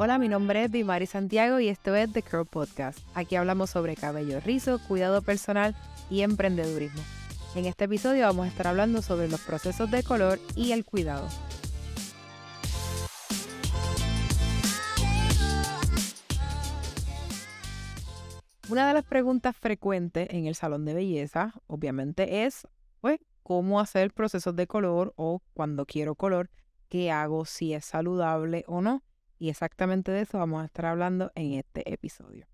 Hola, mi nombre es Dimari Santiago y esto es The Curl Podcast. Aquí hablamos sobre cabello rizo, cuidado personal y emprendedurismo. En este episodio vamos a estar hablando sobre los procesos de color y el cuidado. Una de las preguntas frecuentes en el salón de belleza, obviamente, es, pues, cómo hacer procesos de color o cuando quiero color, qué hago, si es saludable o no. Y exactamente de eso vamos a estar hablando en este episodio.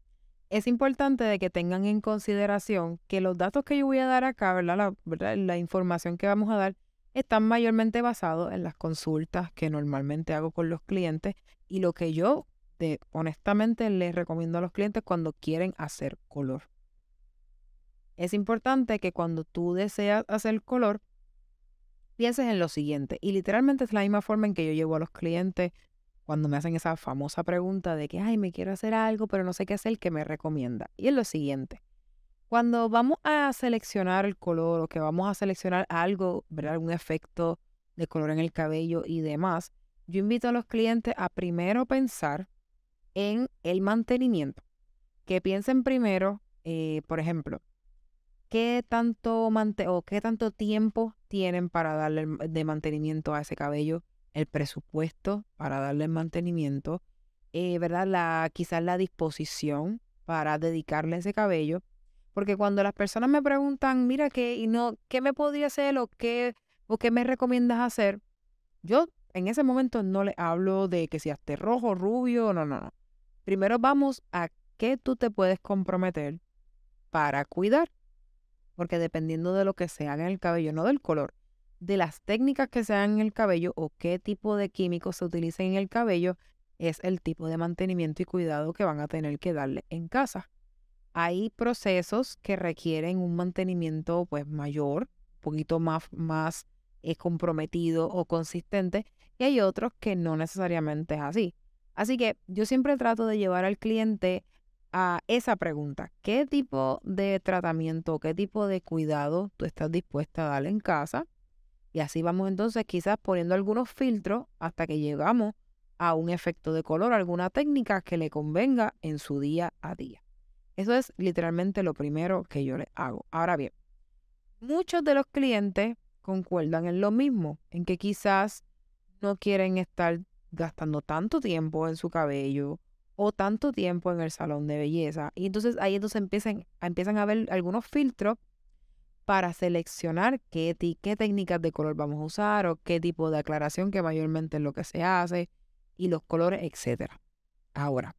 Es importante de que tengan en consideración que los datos que yo voy a dar acá, ¿verdad? La, la información que vamos a dar, están mayormente basados en las consultas que normalmente hago con los clientes y lo que yo honestamente les recomiendo a los clientes cuando quieren hacer color. Es importante que cuando tú deseas hacer color, pienses en lo siguiente. Y literalmente es la misma forma en que yo llevo a los clientes cuando me hacen esa famosa pregunta de que, ay, me quiero hacer algo, pero no sé qué hacer, que me recomienda. Y es lo siguiente. Cuando vamos a seleccionar el color o que vamos a seleccionar algo, ¿verdad? algún efecto de color en el cabello y demás, yo invito a los clientes a primero pensar en el mantenimiento. Que piensen primero, eh, por ejemplo, qué tanto, o qué tanto tiempo tienen para darle de mantenimiento a ese cabello, el presupuesto para darle mantenimiento, eh, ¿verdad? La, quizás la disposición para dedicarle ese cabello. Porque cuando las personas me preguntan, mira, ¿qué, y no, ¿qué me podría hacer o qué, o qué me recomiendas hacer? Yo en ese momento no le hablo de que si esté rojo, rubio, no, no, no. Primero vamos a qué tú te puedes comprometer para cuidar. Porque dependiendo de lo que se haga en el cabello, no del color, de las técnicas que se hagan en el cabello o qué tipo de químicos se utilicen en el cabello, es el tipo de mantenimiento y cuidado que van a tener que darle en casa. Hay procesos que requieren un mantenimiento pues mayor, un poquito más, más eh, comprometido o consistente, y hay otros que no necesariamente es así. Así que yo siempre trato de llevar al cliente a esa pregunta. ¿Qué tipo de tratamiento, qué tipo de cuidado tú estás dispuesta a darle en casa? Y así vamos entonces quizás poniendo algunos filtros hasta que llegamos a un efecto de color, alguna técnica que le convenga en su día a día. Eso es literalmente lo primero que yo le hago. Ahora bien, muchos de los clientes concuerdan en lo mismo, en que quizás no quieren estar gastando tanto tiempo en su cabello o tanto tiempo en el salón de belleza. Y entonces ahí entonces empiezan, empiezan a ver algunos filtros para seleccionar qué, técnicas de color vamos a usar o qué tipo de aclaración que mayormente es lo que se hace y los colores, etcétera. Ahora,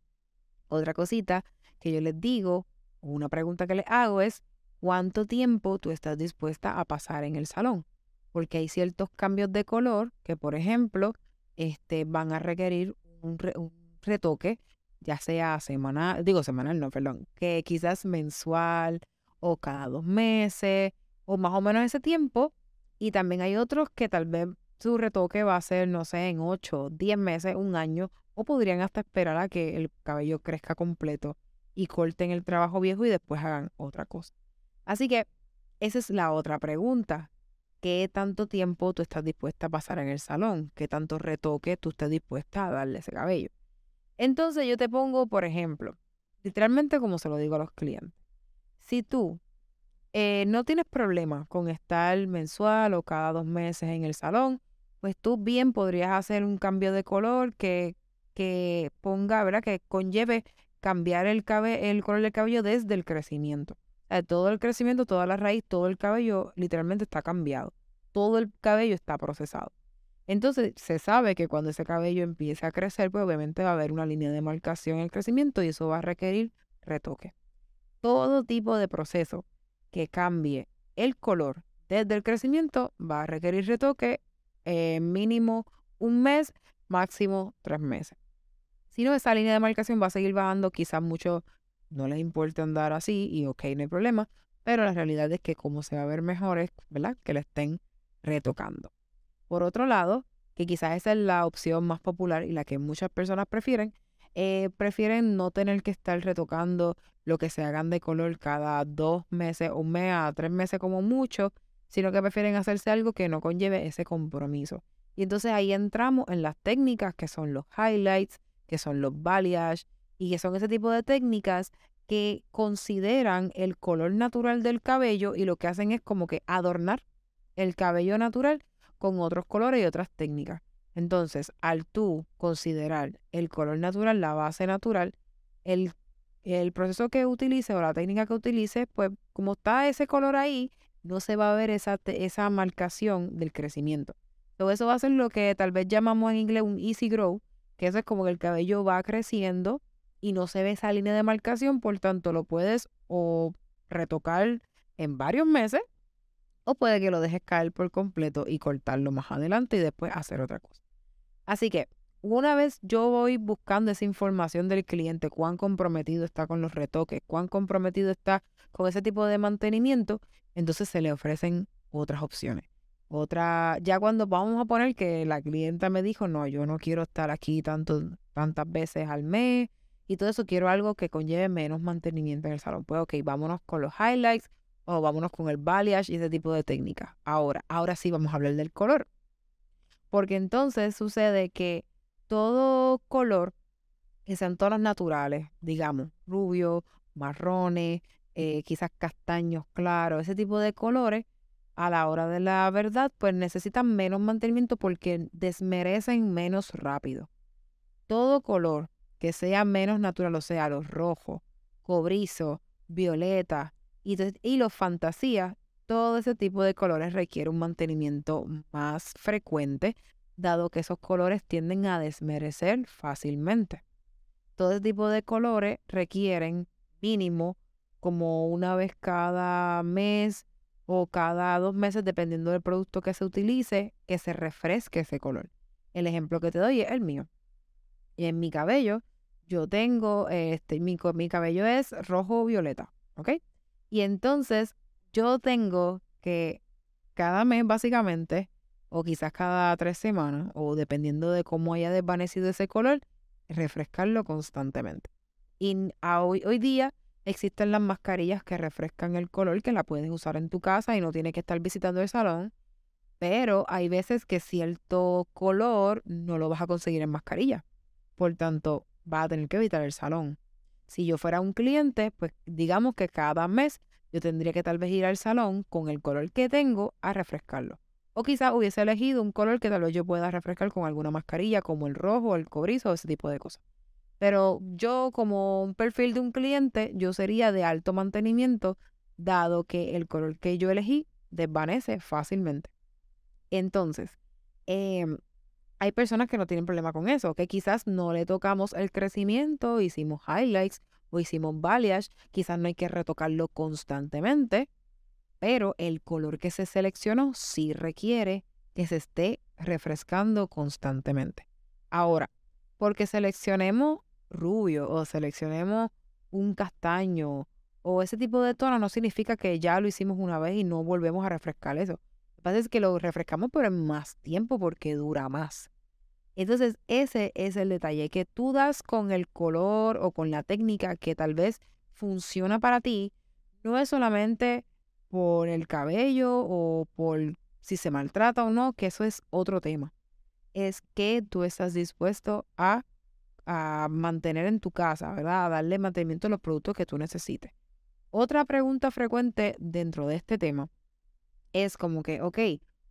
otra cosita que yo les digo, una pregunta que les hago es, ¿cuánto tiempo tú estás dispuesta a pasar en el salón? Porque hay ciertos cambios de color que, por ejemplo, este, van a requerir un, retoque, ya sea semanal, digo semanal, no, perdón, que quizás mensual o cada dos meses o más o menos ese tiempo. Y también hay otros que tal vez su retoque va a ser, no sé, en ocho, diez meses, un año, o podrían hasta esperar a que el cabello crezca completo y corten el trabajo viejo y después hagan otra cosa. Así que esa es la otra pregunta qué tanto tiempo tú estás dispuesta a pasar en el salón, qué tanto retoque tú estás dispuesta a darle ese cabello. Entonces yo te pongo, por ejemplo, literalmente como se lo digo a los clientes, si tú eh, no tienes problema con estar mensual o cada dos meses en el salón, pues tú bien podrías hacer un cambio de color que, que ponga, ¿verdad? Que conlleve cambiar el, el color del cabello desde el crecimiento todo el crecimiento, toda la raíz, todo el cabello literalmente está cambiado. Todo el cabello está procesado. Entonces se sabe que cuando ese cabello empiece a crecer, pues obviamente va a haber una línea de marcación en el crecimiento y eso va a requerir retoque. Todo tipo de proceso que cambie el color desde el crecimiento va a requerir retoque en mínimo un mes, máximo tres meses. Si no, esa línea de marcación va a seguir bajando quizás mucho no les importa andar así y ok, no hay problema, pero la realidad es que como se va a ver mejor es, ¿verdad? Que le estén retocando. Por otro lado, que quizás esa es la opción más popular y la que muchas personas prefieren, eh, prefieren no tener que estar retocando lo que se hagan de color cada dos meses, un mes a tres meses como mucho, sino que prefieren hacerse algo que no conlleve ese compromiso. Y entonces ahí entramos en las técnicas que son los highlights, que son los balayage y que son ese tipo de técnicas que consideran el color natural del cabello y lo que hacen es como que adornar el cabello natural con otros colores y otras técnicas. Entonces, al tú considerar el color natural, la base natural, el, el proceso que utilice o la técnica que utilice, pues como está ese color ahí, no se va a ver esa, esa marcación del crecimiento. Todo eso va a ser lo que tal vez llamamos en inglés un easy grow, que eso es como que el cabello va creciendo y no se ve esa línea de marcación, por tanto lo puedes o retocar en varios meses o puede que lo dejes caer por completo y cortarlo más adelante y después hacer otra cosa. Así que una vez yo voy buscando esa información del cliente, cuán comprometido está con los retoques, cuán comprometido está con ese tipo de mantenimiento, entonces se le ofrecen otras opciones. Otra, ya cuando vamos a poner que la clienta me dijo, no, yo no quiero estar aquí tanto, tantas veces al mes y todo eso, quiero algo que conlleve menos mantenimiento en el salón. Pues ok, vámonos con los highlights o vámonos con el balayage y ese tipo de técnicas. Ahora, ahora sí vamos a hablar del color. Porque entonces sucede que todo color que sean tonos naturales, digamos, rubio, marrones, eh, quizás castaños claros, ese tipo de colores, a la hora de la verdad, pues necesitan menos mantenimiento porque desmerecen menos rápido. Todo color que sea menos natural, o sea, los rojos, cobrizo, violeta y, y los fantasías, todo ese tipo de colores requiere un mantenimiento más frecuente, dado que esos colores tienden a desmerecer fácilmente. Todo ese tipo de colores requieren mínimo como una vez cada mes o cada dos meses, dependiendo del producto que se utilice, que se refresque ese color. El ejemplo que te doy es el mío. Y en mi cabello, yo tengo, este, mi, mi cabello es rojo violeta, ¿ok? Y entonces yo tengo que cada mes básicamente, o quizás cada tres semanas, o dependiendo de cómo haya desvanecido ese color, refrescarlo constantemente. Y hoy, hoy día existen las mascarillas que refrescan el color, que la puedes usar en tu casa y no tienes que estar visitando el salón. Pero hay veces que cierto color no lo vas a conseguir en mascarilla. Por tanto, vas a tener que evitar el salón. Si yo fuera un cliente, pues digamos que cada mes yo tendría que tal vez ir al salón con el color que tengo a refrescarlo. O quizás hubiese elegido un color que tal vez yo pueda refrescar con alguna mascarilla, como el rojo, el cobrizo, ese tipo de cosas. Pero yo como un perfil de un cliente, yo sería de alto mantenimiento, dado que el color que yo elegí desvanece fácilmente. Entonces, em, hay personas que no tienen problema con eso, que quizás no le tocamos el crecimiento, hicimos highlights o hicimos balayage, quizás no hay que retocarlo constantemente, pero el color que se seleccionó sí requiere que se esté refrescando constantemente. Ahora, porque seleccionemos rubio o seleccionemos un castaño o ese tipo de tono no significa que ya lo hicimos una vez y no volvemos a refrescar eso. Lo que pasa es que lo refrescamos pero en más tiempo porque dura más. Entonces ese es el detalle, que tú das con el color o con la técnica que tal vez funciona para ti, no es solamente por el cabello o por si se maltrata o no, que eso es otro tema. Es que tú estás dispuesto a a mantener en tu casa, ¿verdad? A darle mantenimiento a los productos que tú necesites. Otra pregunta frecuente dentro de este tema es como que, ok,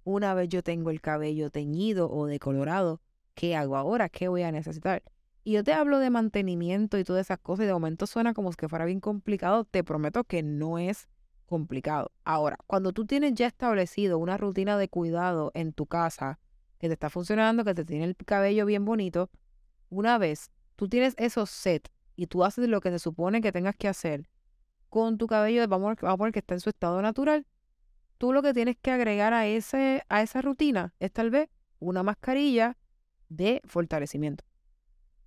una vez yo tengo el cabello teñido o decolorado, ¿qué hago ahora? ¿Qué voy a necesitar? Y yo te hablo de mantenimiento y todas esas cosas y de momento suena como si fuera bien complicado. Te prometo que no es complicado. Ahora, cuando tú tienes ya establecido una rutina de cuidado en tu casa, que te está funcionando, que te tiene el cabello bien bonito, una vez tú tienes esos set y tú haces lo que se supone que tengas que hacer con tu cabello, vamos, a poner que está en su estado natural, tú lo que tienes que agregar a, ese, a esa rutina es tal vez una mascarilla de fortalecimiento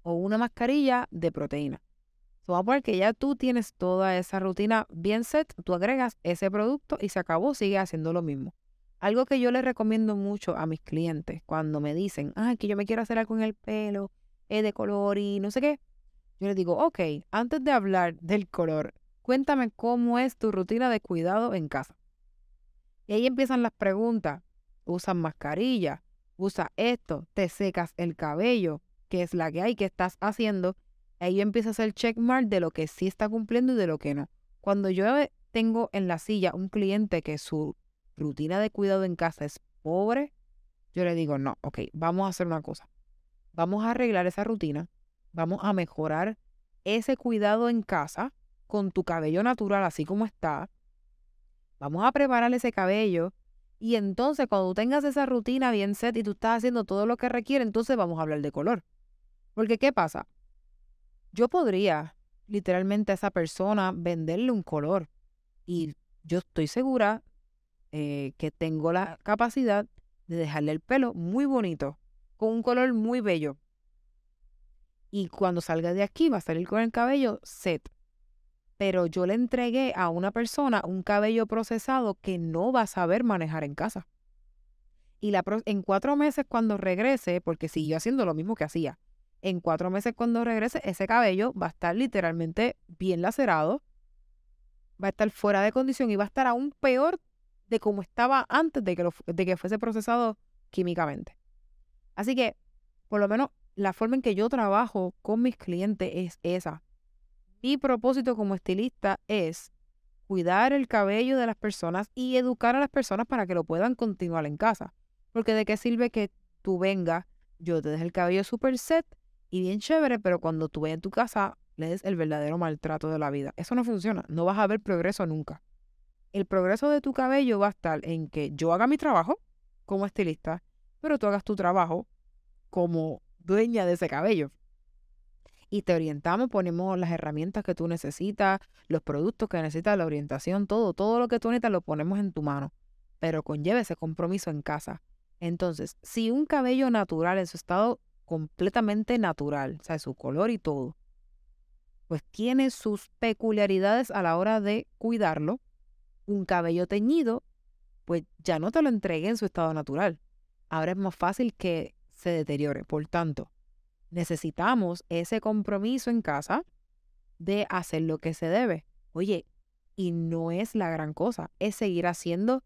o una mascarilla de proteína. vamos a poner que ya tú tienes toda esa rutina bien set, tú agregas ese producto y se acabó, sigue haciendo lo mismo. Algo que yo les recomiendo mucho a mis clientes cuando me dicen, ay, que yo me quiero hacer algo en el pelo, de color y no sé qué. Yo le digo, ok, antes de hablar del color, cuéntame cómo es tu rutina de cuidado en casa. Y ahí empiezan las preguntas. ¿Usas mascarilla? ¿Usas esto? ¿Te secas el cabello? qué es la que hay, qué estás haciendo. Ahí yo empiezo a hacer checkmark de lo que sí está cumpliendo y de lo que no. Cuando yo tengo en la silla un cliente que su rutina de cuidado en casa es pobre, yo le digo, no, ok, vamos a hacer una cosa. Vamos a arreglar esa rutina, vamos a mejorar ese cuidado en casa con tu cabello natural así como está. Vamos a preparar ese cabello y entonces cuando tengas esa rutina bien set y tú estás haciendo todo lo que requiere, entonces vamos a hablar de color. Porque ¿qué pasa? Yo podría literalmente a esa persona venderle un color y yo estoy segura eh, que tengo la capacidad de dejarle el pelo muy bonito, con un color muy bello. Y cuando salga de aquí va a salir con el cabello set pero yo le entregué a una persona un cabello procesado que no va a saber manejar en casa. Y la en cuatro meses cuando regrese, porque siguió haciendo lo mismo que hacía, en cuatro meses cuando regrese, ese cabello va a estar literalmente bien lacerado, va a estar fuera de condición y va a estar aún peor de como estaba antes de que, de que fuese procesado químicamente. Así que, por lo menos, la forma en que yo trabajo con mis clientes es esa. Mi propósito como estilista es cuidar el cabello de las personas y educar a las personas para que lo puedan continuar en casa. Porque de qué sirve que tú vengas, yo te deje el cabello súper set y bien chévere, pero cuando tú vayas en tu casa le des el verdadero maltrato de la vida. Eso no funciona, no vas a ver progreso nunca. El progreso de tu cabello va a estar en que yo haga mi trabajo como estilista, pero tú hagas tu trabajo como dueña de ese cabello y te orientamos, ponemos las herramientas que tú necesitas, los productos que necesitas, la orientación, todo, todo lo que tú necesitas lo ponemos en tu mano, pero conlleva ese compromiso en casa. Entonces, si un cabello natural en su estado completamente natural, o sea, su color y todo, pues tiene sus peculiaridades a la hora de cuidarlo, un cabello teñido, pues ya no te lo entregué en su estado natural. Ahora es más fácil que se deteriore. Por tanto, necesitamos ese compromiso en casa de hacer lo que se debe. Oye, y no es la gran cosa, es seguir haciendo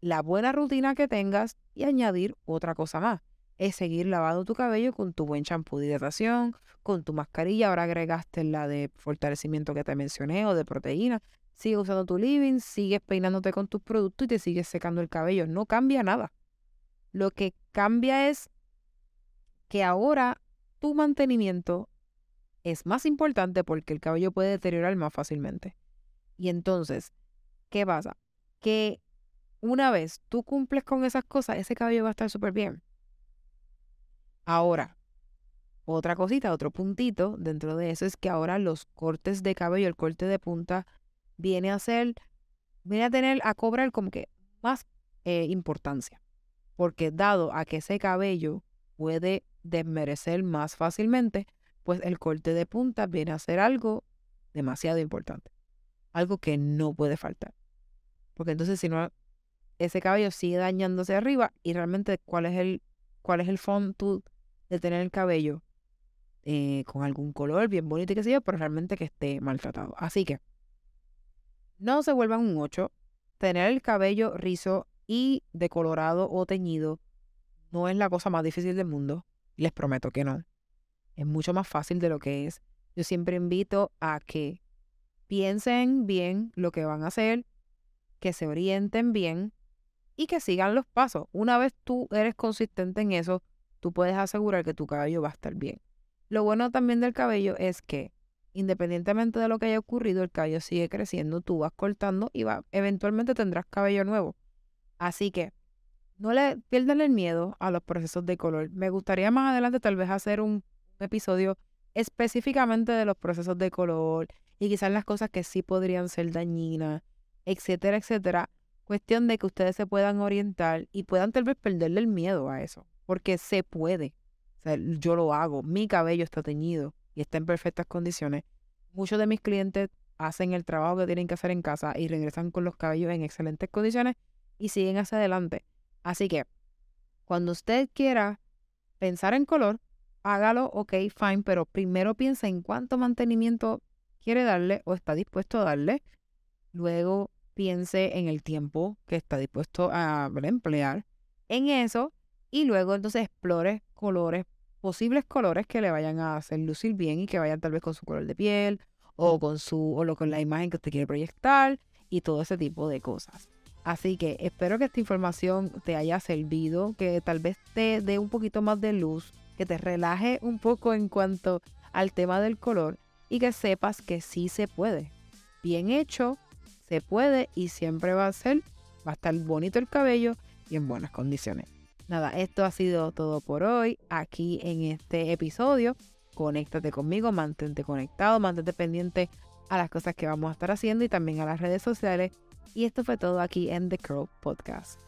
la buena rutina que tengas y añadir otra cosa más. Es seguir lavando tu cabello con tu buen champú de hidratación, con tu mascarilla. Ahora agregaste la de fortalecimiento que te mencioné o de proteína. Sigue usando tu living, sigues peinándote con tus productos y te sigues secando el cabello. No cambia nada. Lo que cambia es que ahora tu mantenimiento es más importante porque el cabello puede deteriorar más fácilmente. Y entonces, ¿qué pasa? Que una vez tú cumples con esas cosas, ese cabello va a estar súper bien. Ahora, otra cosita, otro puntito dentro de eso es que ahora los cortes de cabello, el corte de punta, viene a ser, viene a tener, a cobrar como que más eh, importancia. Porque dado a que ese cabello puede desmerecer más fácilmente, pues el corte de punta viene a ser algo demasiado importante. Algo que no puede faltar. Porque entonces si no, ese cabello sigue dañándose arriba y realmente cuál es el, cuál es el fondo de tener el cabello eh, con algún color bien bonito y qué sé yo, pero realmente que esté maltratado. Así que no se vuelvan un 8. Tener el cabello rizo y decolorado o teñido no es la cosa más difícil del mundo. Les prometo que no. Es mucho más fácil de lo que es. Yo siempre invito a que piensen bien lo que van a hacer, que se orienten bien y que sigan los pasos. Una vez tú eres consistente en eso, tú puedes asegurar que tu cabello va a estar bien. Lo bueno también del cabello es que independientemente de lo que haya ocurrido, el cabello sigue creciendo, tú vas cortando y va, eventualmente tendrás cabello nuevo. Así que no le pierdan el miedo a los procesos de color. Me gustaría más adelante tal vez hacer un episodio específicamente de los procesos de color y quizás las cosas que sí podrían ser dañinas, etcétera, etcétera. Cuestión de que ustedes se puedan orientar y puedan tal vez perderle el miedo a eso, porque se puede. O sea, yo lo hago, mi cabello está teñido y está en perfectas condiciones. Muchos de mis clientes hacen el trabajo que tienen que hacer en casa y regresan con los cabellos en excelentes condiciones y siguen hacia adelante. Así que cuando usted quiera pensar en color, hágalo, ok, fine, pero primero piensa en cuánto mantenimiento quiere darle o está dispuesto a darle. Luego piense en el tiempo que está dispuesto a emplear en eso y luego entonces explore colores posibles colores que le vayan a hacer lucir bien y que vayan tal vez con su color de piel o con su o lo, con la imagen que usted quiere proyectar y todo ese tipo de cosas. Así que espero que esta información te haya servido, que tal vez te dé un poquito más de luz, que te relaje un poco en cuanto al tema del color y que sepas que sí se puede. Bien hecho, se puede y siempre va a ser, va a estar bonito el cabello y en buenas condiciones. Nada, esto ha sido todo por hoy aquí en este episodio. Conéctate conmigo, mantente conectado, mantente pendiente a las cosas que vamos a estar haciendo y también a las redes sociales. Y esto fue todo aquí en The Curl Podcast.